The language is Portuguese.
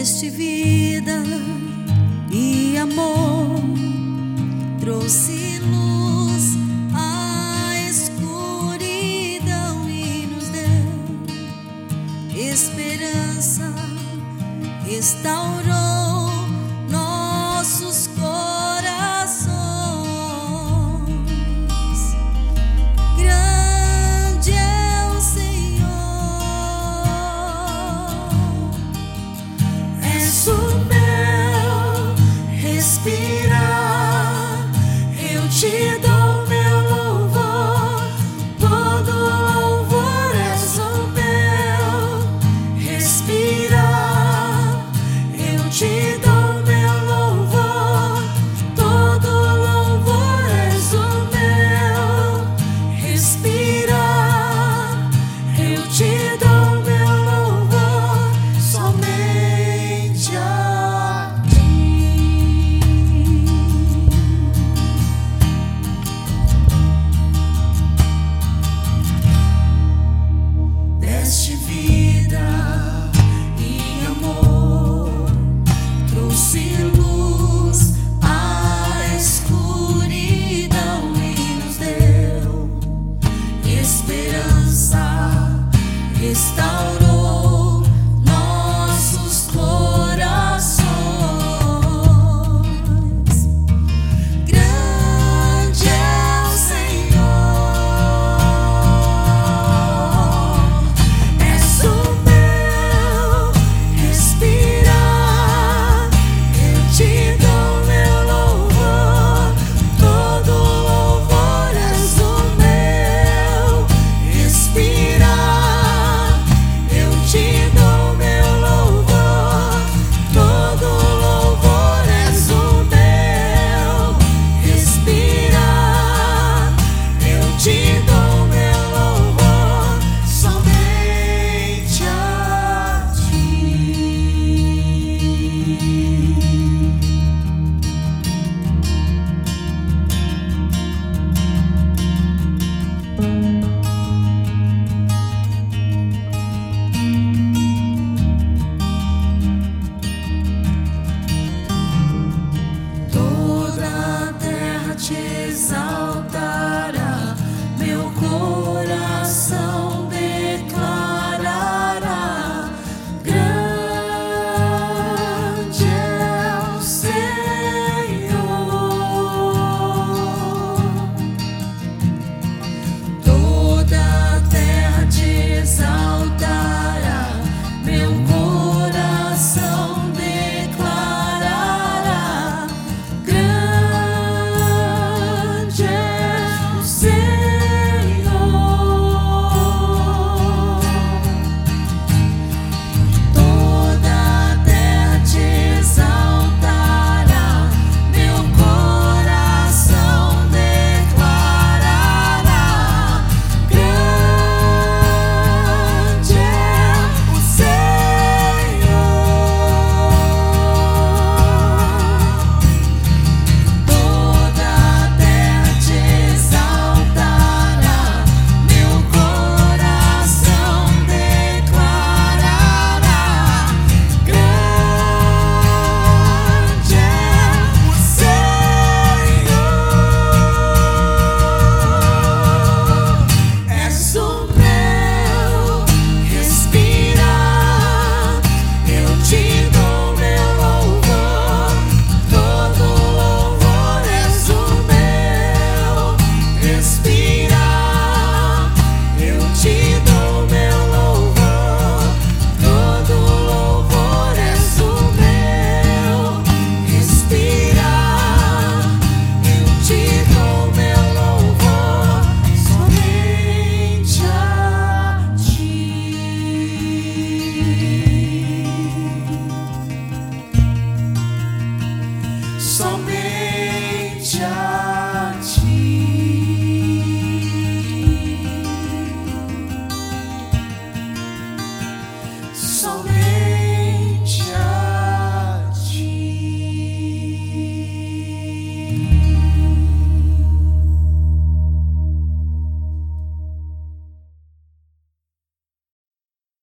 deste vida. está.